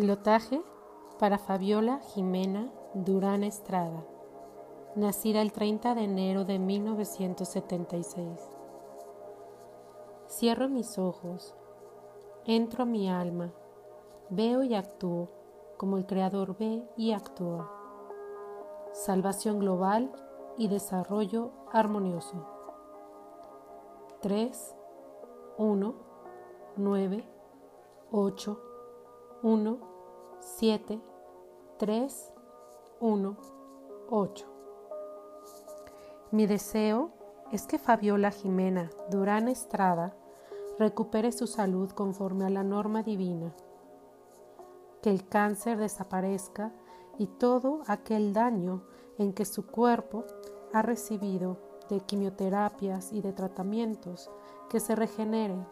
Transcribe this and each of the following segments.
Pilotaje para Fabiola Jimena Durán Estrada, nacida el 30 de enero de 1976. Cierro mis ojos, entro a mi alma, veo y actúo como el Creador ve y actúa. Salvación global y desarrollo armonioso. 3, 1, 9, 8, 1, 7, 3, 1, 8. Mi deseo es que Fabiola Jimena Durán Estrada recupere su salud conforme a la norma divina, que el cáncer desaparezca y todo aquel daño en que su cuerpo ha recibido de quimioterapias y de tratamientos que se regenere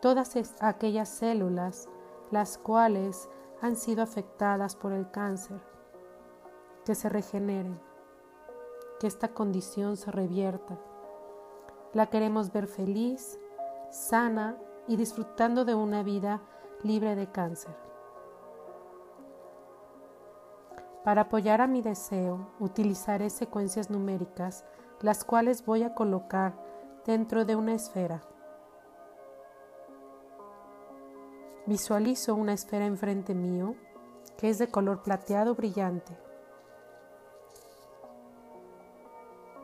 todas aquellas células las cuales han sido afectadas por el cáncer, que se regeneren, que esta condición se revierta. La queremos ver feliz, sana y disfrutando de una vida libre de cáncer. Para apoyar a mi deseo, utilizaré secuencias numéricas, las cuales voy a colocar dentro de una esfera. Visualizo una esfera enfrente mío que es de color plateado brillante.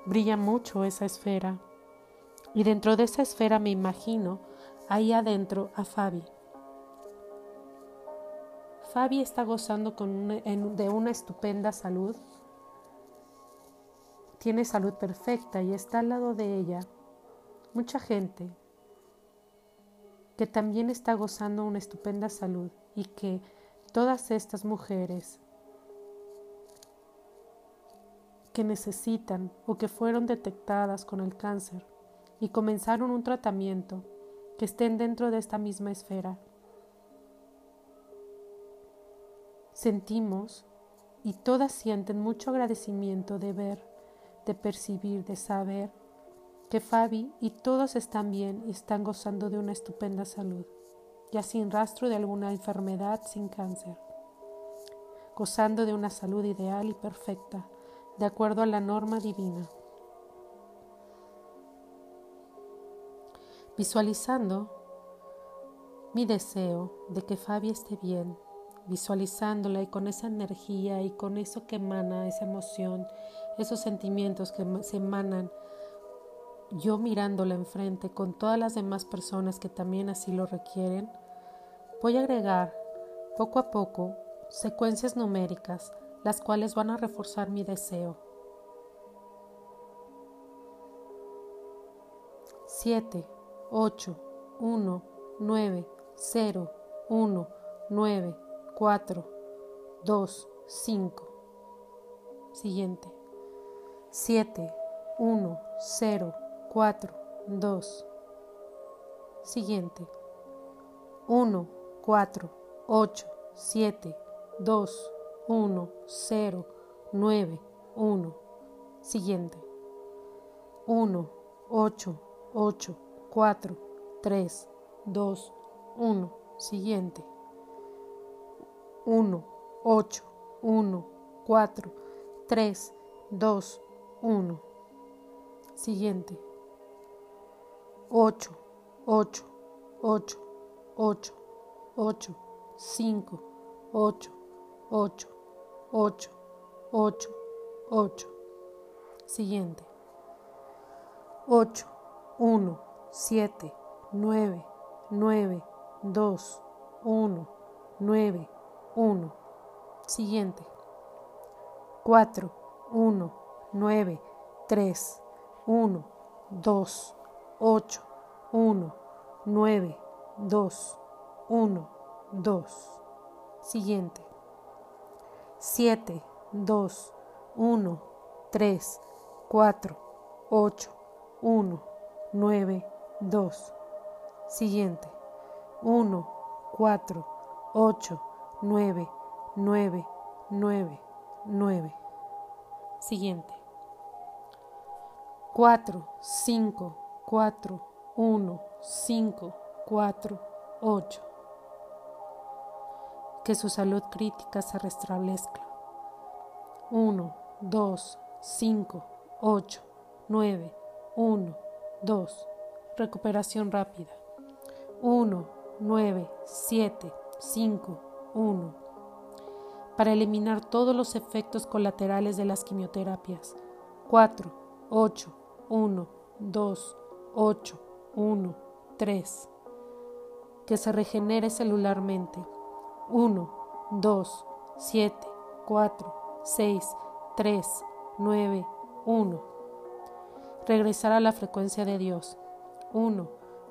Brilla mucho esa esfera y dentro de esa esfera me imagino ahí adentro a Fabi. Fabi está gozando de una estupenda salud. Tiene salud perfecta y está al lado de ella mucha gente que también está gozando una estupenda salud y que todas estas mujeres que necesitan o que fueron detectadas con el cáncer y comenzaron un tratamiento que estén dentro de esta misma esfera. Sentimos y todas sienten mucho agradecimiento de ver, de percibir, de saber que Fabi y todos están bien y están gozando de una estupenda salud, ya sin rastro de alguna enfermedad, sin cáncer, gozando de una salud ideal y perfecta, de acuerdo a la norma divina. Visualizando mi deseo de que Fabi esté bien, visualizándola y con esa energía y con eso que emana, esa emoción, esos sentimientos que se emanan yo mirándola enfrente con todas las demás personas que también así lo requieren, voy a agregar poco a poco secuencias numéricas, las cuales van a reforzar mi deseo. 7, 8, 1, 9, 0, 1, 9, 4, 2, 5. Siguiente. 7, 1, 0, 4, 2. Siguiente. 1, 4, 8, 7, 2, 1, 0, 9, 1. Siguiente. 1, 8, 8, 4, 3, 2, 1. Siguiente. 1, 8, 1, 4, 3, 2, 1. Siguiente. 8, 8, 8, 8, 8, 5, 8, 8, 8, 8, 8. Siguiente. 8, 1, 7, 9, 9, 2, 1, 9, 1. Siguiente. 4, 1, 9, 3, 1, 2, 8, 1, 9, 2, 1, 2. Siguiente. 7, 2, 1, 3, 4, 8, 1, 9, 2. Siguiente. 1, 4, 8, 9, 9, 9, 9. Siguiente. 4, 5, 4, 1, 5, 4, 8. que su salud crítica se restablezca. 1, 2, 5, 8, 9, 1, 2. Recuperación rápida. 1, 9, 7, 5, 1. Para eliminar todos los efectos colaterales de las quimioterapias. 4, 8, 1, 2, 8, 1, 3. Que se regenere celularmente. 1, 2, 7, 4, 6, 3, 9, 1. Regresar a la frecuencia de Dios. 1,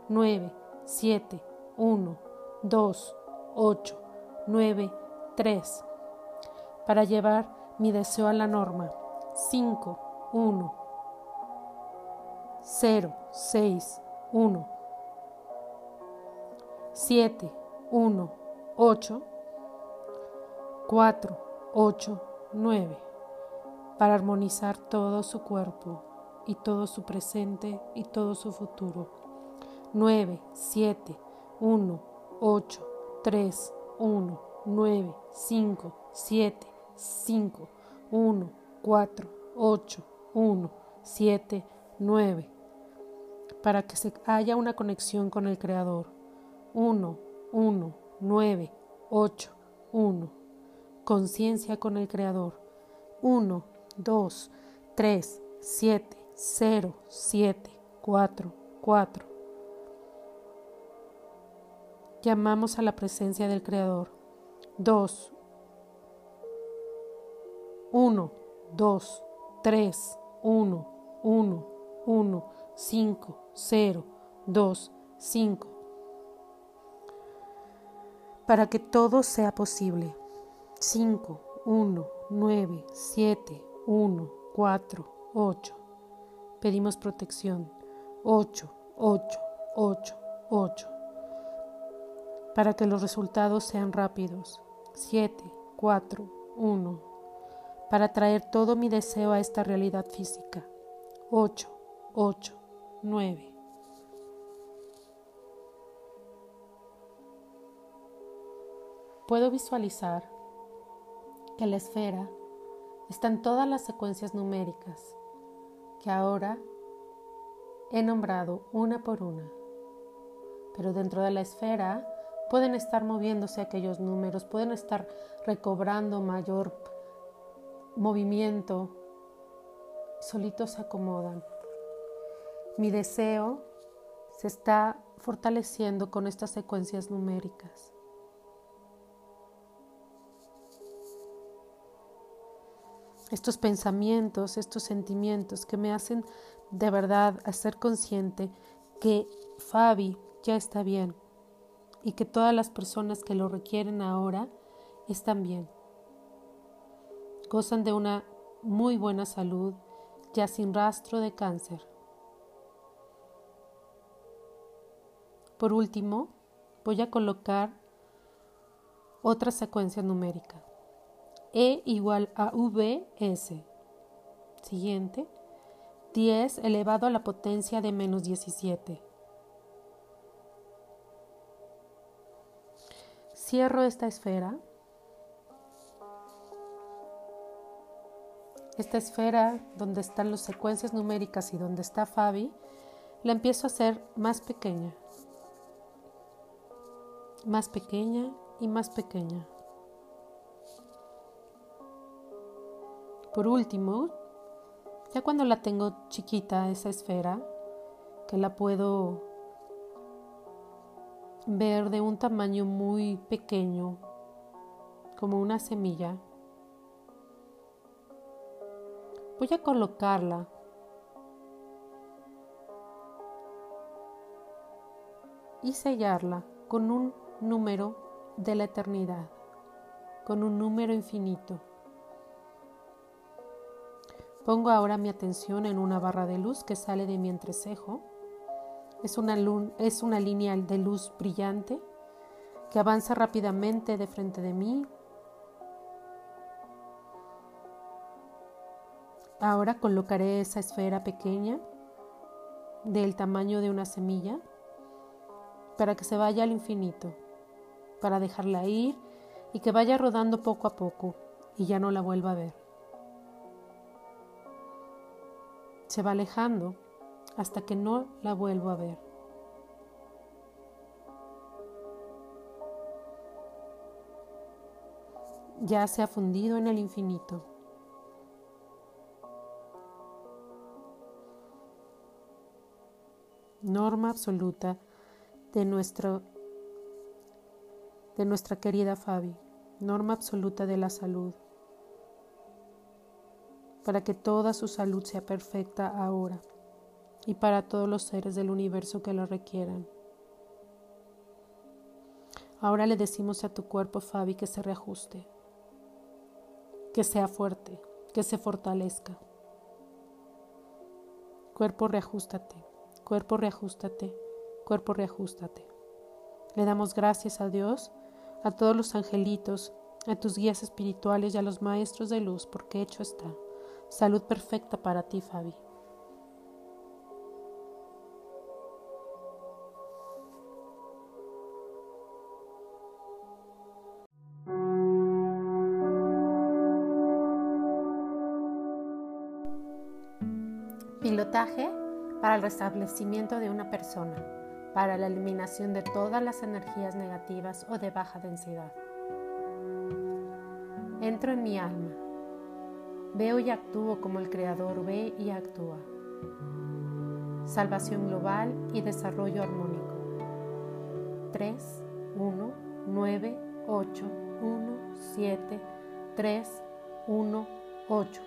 9, 7, 1, 2, 8, 9, 3. Para llevar mi deseo a la norma. 5, 1, 0, 6, 1, 7, 1, 8, 4, 8, 9, para armonizar todo su cuerpo y todo su presente y todo su futuro. 9, 7, 1, 8, 3, 1, 9, 5, 7, 5, 1, 4, 8, 1, 7, 9, para que se haya una conexión con el Creador. 1, 1, 9, 8, 1. Conciencia con el Creador. 1, 2, 3, 7, 0, 7, 4, 4. Llamamos a la presencia del Creador. 2, 1, 2, 3, 1, 1, 1, 5, 0, 2, 5. Para que todo sea posible. 5, 1, 9, 7, 1, 4, 8. Pedimos protección. 8, 8, 8, 8. Para que los resultados sean rápidos. 7, 4, 1. Para traer todo mi deseo a esta realidad física. 8, 8, 9. Puedo visualizar que la esfera están todas las secuencias numéricas que ahora he nombrado una por una. Pero dentro de la esfera pueden estar moviéndose aquellos números, pueden estar recobrando mayor movimiento, solitos se acomodan. Mi deseo se está fortaleciendo con estas secuencias numéricas. estos pensamientos, estos sentimientos que me hacen de verdad hacer consciente que Fabi ya está bien y que todas las personas que lo requieren ahora están bien. Gozan de una muy buena salud, ya sin rastro de cáncer. Por último, voy a colocar otra secuencia numérica. E igual a Vs. Siguiente. 10 elevado a la potencia de menos 17. Cierro esta esfera. Esta esfera donde están las secuencias numéricas y donde está Fabi, la empiezo a hacer más pequeña. Más pequeña y más pequeña. Por último, ya cuando la tengo chiquita, esa esfera, que la puedo ver de un tamaño muy pequeño, como una semilla, voy a colocarla y sellarla con un número de la eternidad, con un número infinito. Pongo ahora mi atención en una barra de luz que sale de mi entrecejo. Es una, es una línea de luz brillante que avanza rápidamente de frente de mí. Ahora colocaré esa esfera pequeña del tamaño de una semilla para que se vaya al infinito, para dejarla ir y que vaya rodando poco a poco y ya no la vuelva a ver. Se va alejando hasta que no la vuelvo a ver. Ya se ha fundido en el infinito. Norma absoluta de nuestro de nuestra querida Fabi, norma absoluta de la salud, para que toda su salud sea perfecta ahora y para todos los seres del universo que lo requieran. Ahora le decimos a tu cuerpo, Fabi, que se reajuste, que sea fuerte, que se fortalezca. Cuerpo, reajustate, cuerpo, reajustate, cuerpo, reajustate. Le damos gracias a Dios a todos los angelitos, a tus guías espirituales y a los maestros de luz, porque hecho está. Salud perfecta para ti, Fabi. Pilotaje para el restablecimiento de una persona para la eliminación de todas las energías negativas o de baja densidad. Entro en mi alma, veo y actúo como el Creador ve y actúa. Salvación global y desarrollo armónico. 3, 1, 9, 8, 1, 7, 3, 1, 8.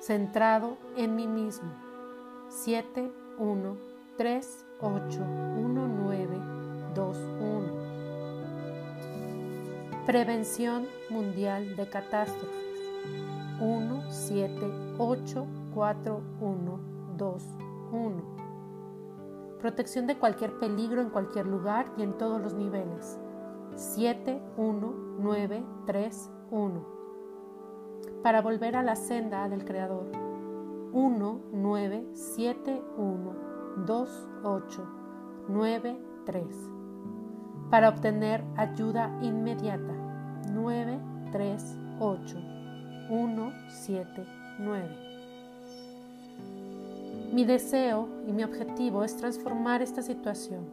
Centrado en mí mismo. 7, 1 3 8 1 9 2 1. Prevención Mundial de Catástrofes 1 7 8 4 1 2 1. Protección de cualquier peligro en cualquier lugar y en todos los niveles 7 1 9 3 1. Para volver a la senda del Creador 1 9 7 1 2 8 9 3 para obtener ayuda inmediata 9 3 8 1 7 9 Mi deseo y mi objetivo es transformar esta situación,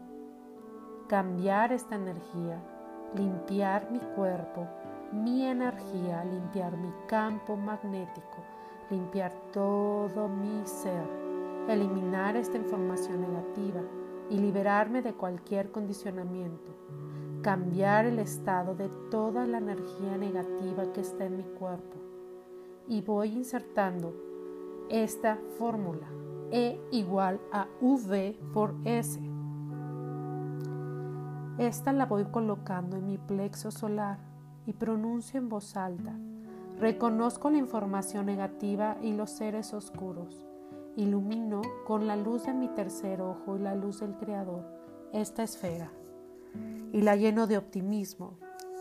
cambiar esta energía, limpiar mi cuerpo, mi energía, limpiar mi campo magnético limpiar todo mi ser, eliminar esta información negativa y liberarme de cualquier condicionamiento, cambiar el estado de toda la energía negativa que está en mi cuerpo. Y voy insertando esta fórmula E igual a V por S. Esta la voy colocando en mi plexo solar y pronuncio en voz alta Reconozco la información negativa y los seres oscuros. Ilumino con la luz de mi tercer ojo y la luz del Creador esta esfera y la lleno de optimismo.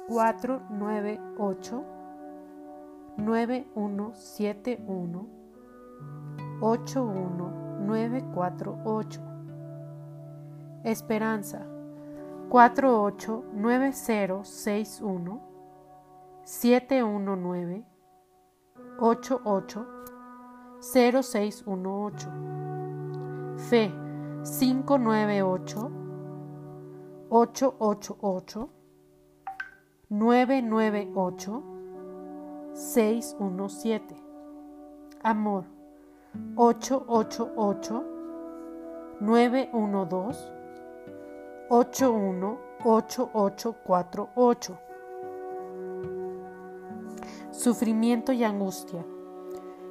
4, 9, 8, 9, 1, 7, 1, 8, 1, 9, 4, 8. Esperanza 4, 8, 9, 0, 6, 1, 7, 1, 9, 88 0618. Fe 598 888 998 617. Amor 888 912 818848 Sufrimiento y angustia.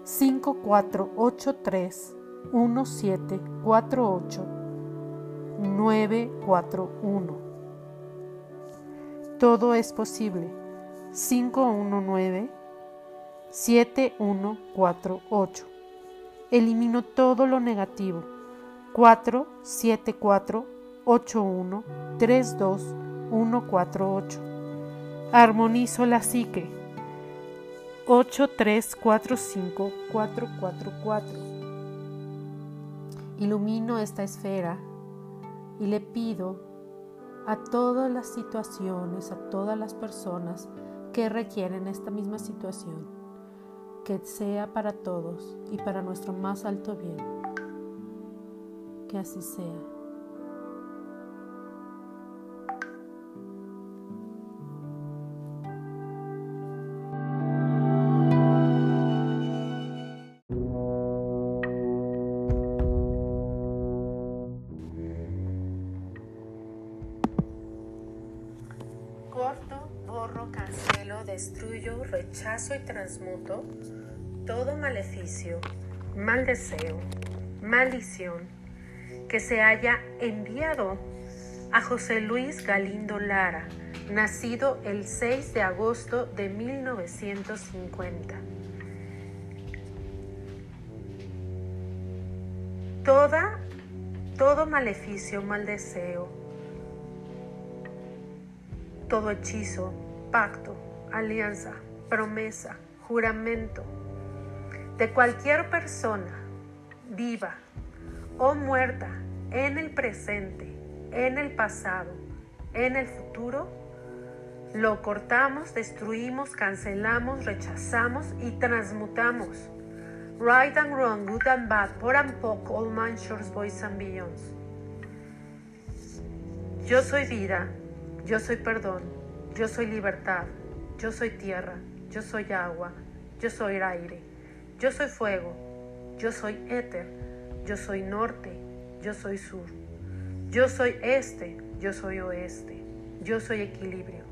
5483 1748 941. Todo es posible. 519 7148. Elimino todo lo negativo. 474 81 32 148. Armonizo la psique 8345444. Ilumino esta esfera y le pido a todas las situaciones, a todas las personas que requieren esta misma situación, que sea para todos y para nuestro más alto bien. Que así sea. Rechazo y transmuto todo maleficio, mal deseo, maldición que se haya enviado a José Luis Galindo Lara, nacido el 6 de agosto de 1950. Toda, todo maleficio, mal deseo, todo hechizo, pacto, alianza, promesa, juramento de cualquier persona viva o muerta en el presente, en el pasado, en el futuro, lo cortamos, destruimos, cancelamos, rechazamos y transmutamos. Right and wrong, good and bad, por and poco, all man, shores, boys and beyonds. Yo soy vida, yo soy perdón, yo soy libertad, yo soy tierra, yo soy agua, yo soy aire, yo soy fuego, yo soy éter, yo soy norte, yo soy sur, yo soy este, yo soy oeste, yo soy equilibrio.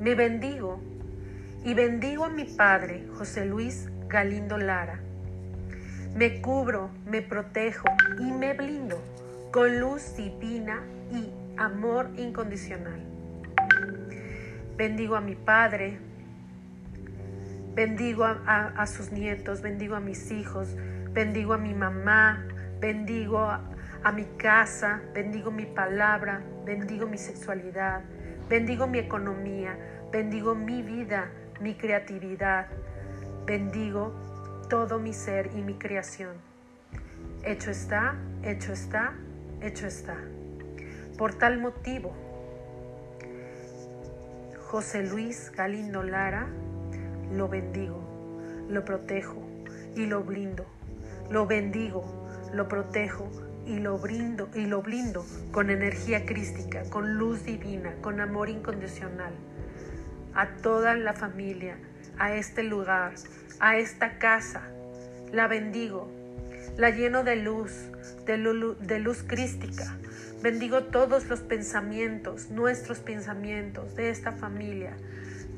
Me bendigo y bendigo a mi Padre, José Luis Galindo Lara. Me cubro, me protejo y me blindo con luz divina y amor incondicional. Bendigo a mi padre, bendigo a, sus nietos, bendigo a mis hijos, bendigo a mi mamá, bendigo a, a mi casa, bendigo mi palabra, bendigo mi sexualidad, bendigo mi economía, bendigo mi vida, mi creatividad, bendigo todo mi ser y mi creación. Hecho está, hecho está, hecho está. Por tal motivo, José Luis Galindo Lara, lo bendigo, lo protejo y lo blindo. Lo bendigo, lo protejo y lo brindo y lo blindo con energía crística, con luz divina, con amor incondicional. A toda la familia, a este lugar, a esta casa, la bendigo, la lleno de luz, de, luz, de luz crística, Bendigo todos los pensamientos, nuestros pensamientos de esta familia,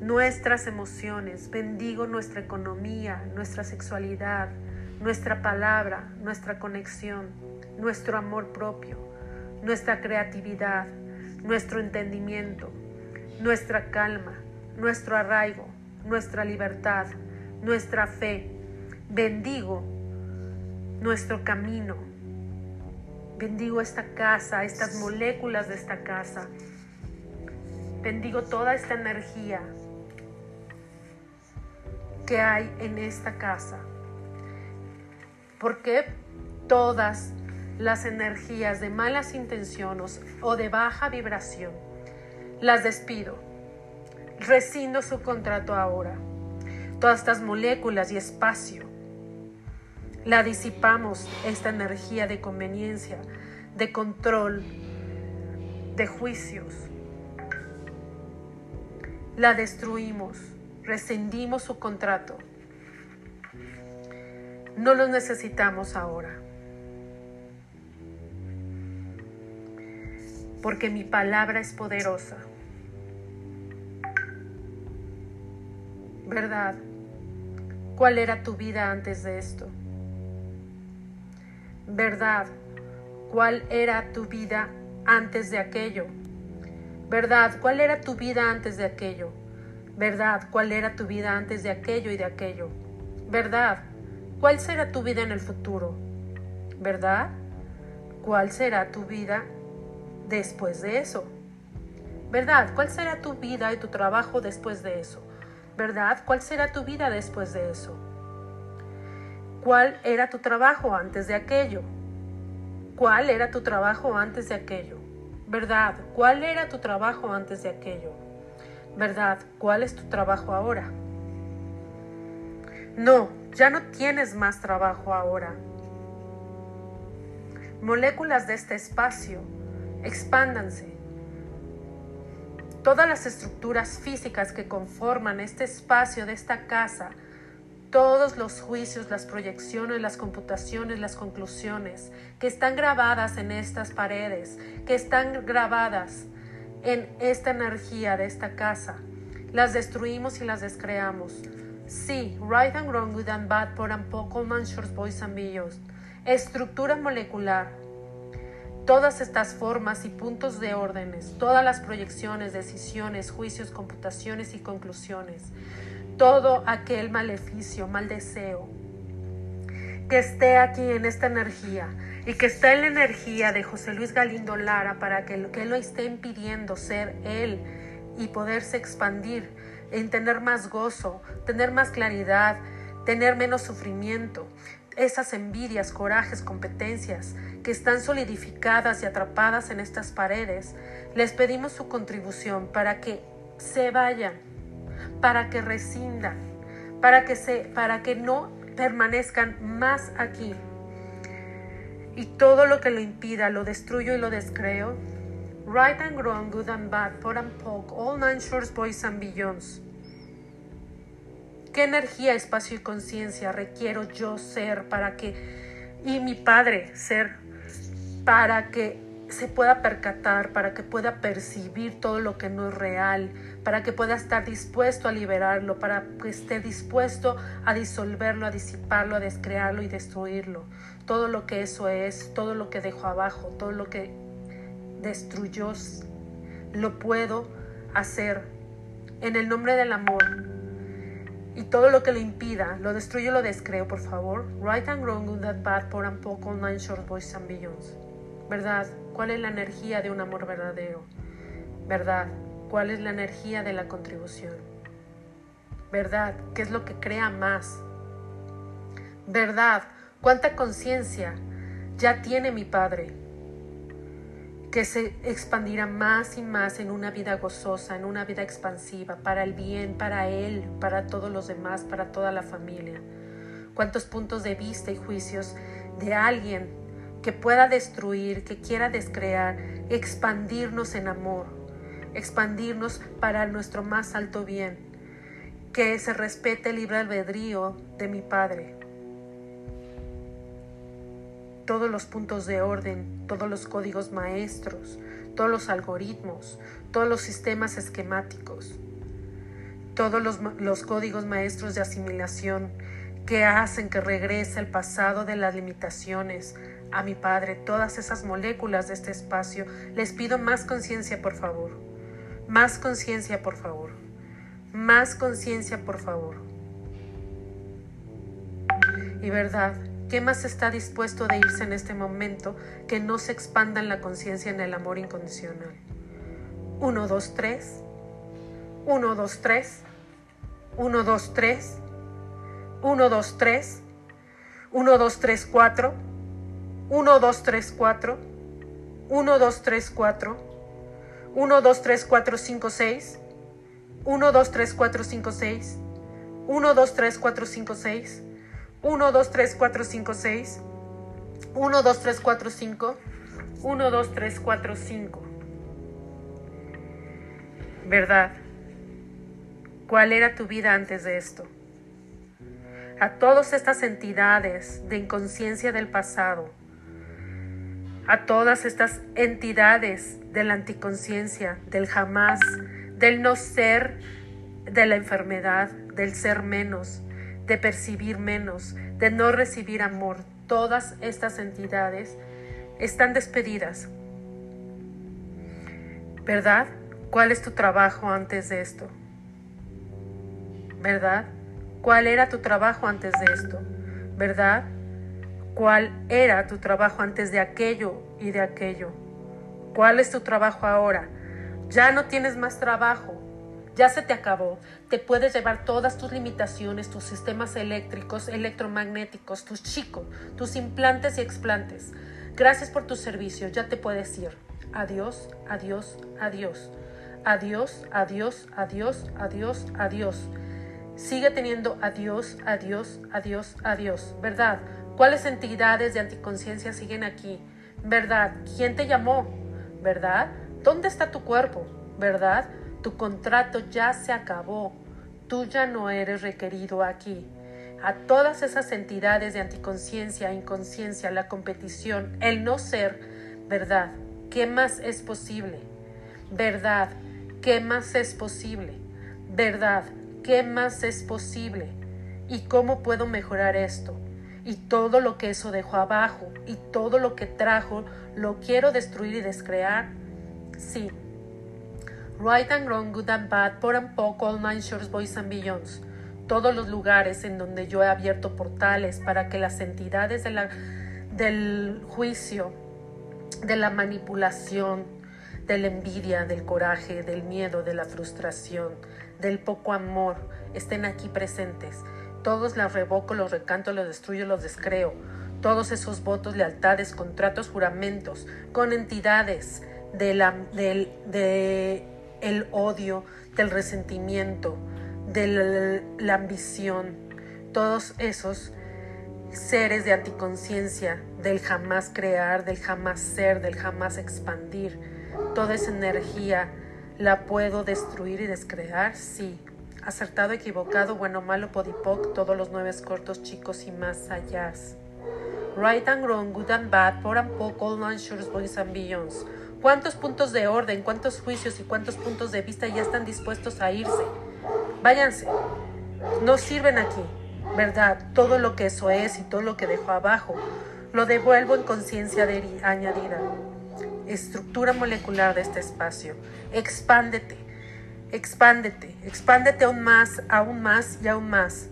nuestras emociones. Bendigo nuestra economía, nuestra sexualidad, nuestra palabra, nuestra conexión, nuestro amor propio, nuestra creatividad, nuestro entendimiento, nuestra calma, nuestro arraigo, nuestra libertad, nuestra fe. Bendigo nuestro camino, Bendigo esta casa, estas moléculas de esta casa. Bendigo toda esta energía que hay en esta casa. Porque todas las energías de malas intenciones o de baja vibración las despido. Rescindo su contrato ahora. Todas estas moléculas y espacio la disipamos, esta energía de conveniencia, de control, de juicios. La destruimos, rescindimos su contrato. No los necesitamos ahora. Porque mi palabra es poderosa. ¿Verdad? ¿Cuál era tu vida antes de esto? verdad, cuál era tu vida antes de aquello. Verdad, cuál era tu vida antes de aquello. Verdad, cuál era tu vida antes de aquello y de aquello. Verdad, cuál será tu vida en el futuro. Verdad, cuál será tu vida después de eso. ¿Verdad? ¿Cuál será tu vida y tu trabajo después de eso? ¿Verdad? ¿Cuál será tu vida después de eso? ¿Cuál era tu trabajo antes de aquello? ¿Cuál era tu trabajo antes de aquello? ¿Verdad? ¿Cuál era tu trabajo antes de aquello? ¿Verdad? ¿Cuál es tu trabajo ahora? No, ya no tienes más trabajo ahora. Moléculas de este espacio, expándanse. Todas las estructuras físicas que conforman este espacio de esta casa, todos los juicios, las proyecciones, las computaciones, las conclusiones que están grabadas en estas paredes, que están grabadas en esta energía de esta casa, las destruimos y las descreamos. Sí, right and wrong, good and bad, por and poco, man, short boys and billions. Estructura molecular. Todas estas formas y puntos de órdenes, todas las proyecciones, decisiones, juicios, computaciones y conclusiones, todo aquel maleficio, mal deseo que esté aquí en esta energía y que está en la energía de José Luis Galindo Lara para que lo que lo esté impidiendo ser él y poderse expandir, en tener más gozo, tener más claridad, tener menos sufrimiento, esas envidias, corajes, competencias que están solidificadas y atrapadas en estas paredes, les pedimos su contribución para que se vayan, para que rescindan, para que, se, para que no permanezcan más aquí. Y todo lo que lo impida lo destruyo y lo descreo. Right and wrong, good and bad, pot and poke, all nine shores, boys and beyonds. ¿Qué energía, espacio y conciencia requiero yo ser para que, y mi padre ser, para que se pueda percatar, para que pueda percibir todo lo que no es real, para que pueda estar dispuesto a liberarlo, para que esté dispuesto a disolverlo, a disiparlo, a descrearlo y destruirlo. Todo lo que eso es, todo lo que dejó abajo, todo lo que destruyó, lo puedo hacer en el nombre del amor, y todo lo que le impida, lo destruyo, lo descreo, por favor. Right and wrong, good and bad, por and poco, nine short boys and billions. ¿Verdad? ¿Cuál es la energía de un amor verdadero? ¿Verdad? ¿Cuál es la energía de la contribución? ¿Verdad? ¿Qué es lo que crea más? ¿Verdad? ¿Cuánta conciencia ya tiene mi Padre? que se expandirá más y más en una vida gozosa, en una vida expansiva, para el bien, para Él, para todos los demás, para toda la familia. Cuántos puntos de vista y juicios de alguien que pueda destruir, que quiera descrear, expandirnos en amor, expandirnos para nuestro más alto bien, que se respete el libre albedrío de mi Padre, todos los puntos de orden, todos los códigos maestros, todos los algoritmos, todos los sistemas esquemáticos, todos los, códigos maestros de asimilación que hacen que regrese el pasado de las limitaciones a mi Padre, todas esas moléculas de este espacio. Les pido más conciencia, por favor. Más conciencia, por favor. Más conciencia, por favor. Y verdad, ¿Qué más está dispuesto de irse en este momento que no se expanda en la conciencia en el amor incondicional? 1, 2, 3. 1, 2, 3. 1, 2, 3. 1, 2, 3. 1, 2, 3, 4. 1, 2, 3, 4. 1, 2, 3, 4. 1, 2, 3, 4, 5, 6. 1, 2, 3, 4, 5, 6. 1, 2, 3, 4, 5, 6. 1, 2, 3, 4, 5, 6. 1, 2, 3, 4, 5. 1, 2, 3, 4, 5. ¿Verdad? ¿Cuál era tu vida antes de esto? A todas estas entidades de inconsciencia del pasado, a todas estas entidades de la anticonciencia, del jamás, del no ser, de la enfermedad, del ser menos, de percibir menos, de no recibir amor. Todas estas entidades están despedidas. ¿Verdad? ¿Cuál es tu trabajo antes de esto? ¿Verdad? ¿Cuál era tu trabajo antes de esto? ¿Verdad? ¿Cuál era tu trabajo antes de aquello y de aquello? ¿Cuál es tu trabajo ahora? Ya no tienes más trabajo ya se te acabó. Te puedes llevar todas tus limitaciones, tus sistemas eléctricos, electromagnéticos, tus chicos, tus implantes y explantes. Gracias por tu servicio, ya te puedes ir. adiós, adiós, adiós. Adiós, adiós, adiós, adiós, adiós. Sigue teniendo adiós, adiós, adiós, adiós. ¿Verdad? ¿Cuáles entidades de anticonciencia siguen aquí? ¿Verdad? ¿Quién te llamó? ¿Verdad? ¿Dónde está tu cuerpo? ¿Verdad? Tu contrato ya se acabó. Tú ya no eres requerido aquí. A todas esas entidades de anticonciencia, inconsciencia, la competición, el no ser, ¿verdad? ¿Qué más es posible? ¿Verdad? ¿Qué más es posible? ¿Verdad? ¿Qué más es posible? ¿Y cómo puedo mejorar esto? Y todo lo que eso dejó abajo y todo lo que trajo, ¿lo quiero destruir y descrear? Sí, Right and wrong, good and bad, por and poco, all nine shores, boys and beyonds. Todos los lugares en donde yo he abierto portales para que las entidades del juicio, de la manipulación, de la envidia, del coraje, del miedo, de la frustración, del poco amor, estén aquí presentes. Todos las revoco, los recanto, los destruyo, los descreo. Todos esos votos, lealtades, contratos, juramentos, con entidades de la, del, de el odio, del resentimiento, de la, ambición, todos esos seres de anticonciencia, del jamás crear, del jamás ser, del jamás expandir, toda esa energía la puedo destruir y descrear, sí. Acertado, equivocado, bueno, malo, podipoc, todos los nueve cortos, chicos y más allá. Right and wrong, good and bad, por and poco, all nine boys and beyonds cuántos puntos de orden, cuántos juicios y cuántos puntos de vista ya están dispuestos a irse. Váyanse, no sirven aquí, ¿verdad? Todo lo que eso es y todo lo que dejó abajo, lo devuelvo en conciencia añadida. Estructura molecular de este espacio. Expándete, expándete, expándete aún más, aún más y aún más.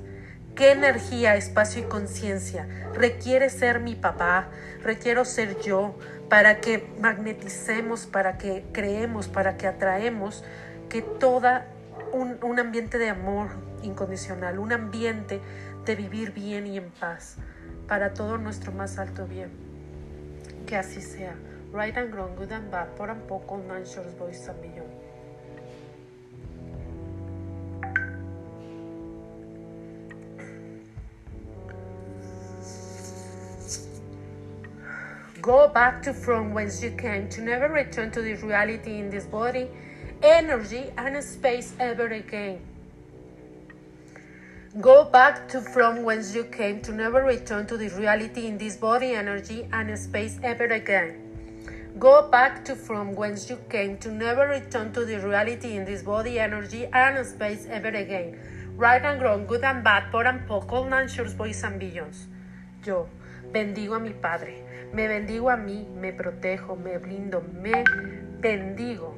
¿Qué energía, espacio y conciencia requiere ser mi papá? Requiero ser yo, para que magneticemos, para que creemos, para que atraemos que toda un, ambiente de amor incondicional, un ambiente de vivir bien y en paz, para todo nuestro más alto bien. Que así sea. Right and wrong, good and bad, por un poco, nine shores, boys and beyond. Go back to from whence you came to never return to the reality in this body, energy, and space ever again. Go back to from whence you came to never return to the reality in this body, energy, and space ever again. Go back to from whence you came to never return to the reality in this body, energy, and space ever again. Right and wrong, good and bad, poor and poor, cold and short, boys and billions. Yo bendigo a mi Padre me bendigo a mí, me protejo, me blindo, me bendigo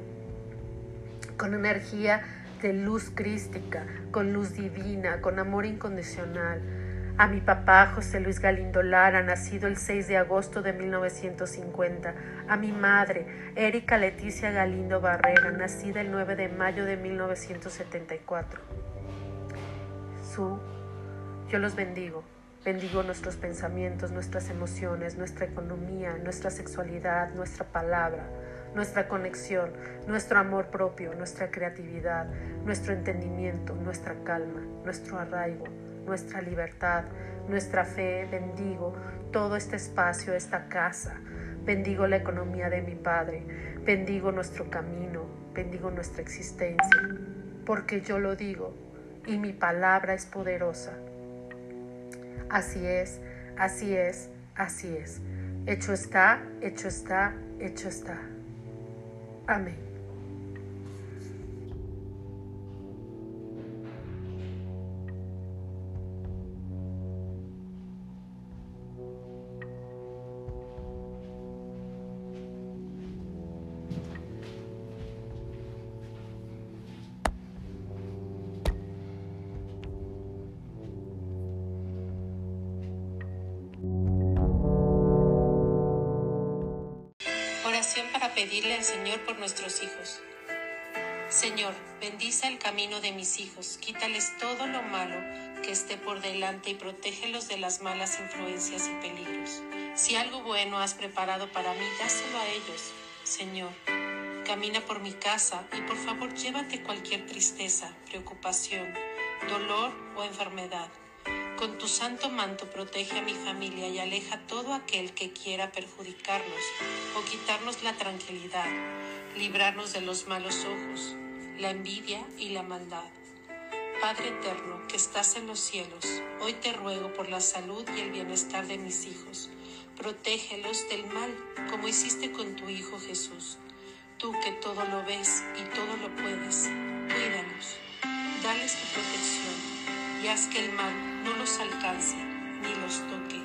con energía de luz crística, con luz divina, con amor incondicional. A mi papá José Luis Galindo Lara, nacido el 6 de agosto de 1950. A mi madre Erika Leticia Galindo Barrera, nacida el 9 de mayo de 1974. Su, yo los bendigo. Bendigo nuestros pensamientos, nuestras emociones, nuestra economía, nuestra sexualidad, nuestra palabra, nuestra conexión, nuestro amor propio, nuestra creatividad, nuestro entendimiento, nuestra calma, nuestro arraigo, nuestra libertad, nuestra fe. Bendigo todo este espacio, esta casa. Bendigo la economía de mi Padre. Bendigo nuestro camino. Bendigo nuestra existencia. Porque yo lo digo y mi palabra es poderosa Así es, así es, así es. Hecho está, hecho está, hecho está. Amén. Nuestros hijos. Señor, bendice el camino de mis hijos, quítales todo lo malo que esté por delante y protégelos de las malas influencias y peligros. Si algo bueno has preparado para mí, dáselo a ellos. Señor. Camina por mi casa y por favor llévate cualquier tristeza, preocupación, dolor o enfermedad. Con tu santo manto protege a mi familia y aleja todo aquel que quiera perjudicarnos o quitarnos la tranquilidad, librarnos de los malos ojos, la envidia y la maldad. Padre eterno que estás en los cielos, hoy te ruego por la salud y el bienestar de mis hijos. Protégelos del mal, como hiciste con tu Hijo Jesús. Tú que todo lo ves y todo lo puedes, cuídalos, dales tu protección y haz que el mal no los alcance ni los toque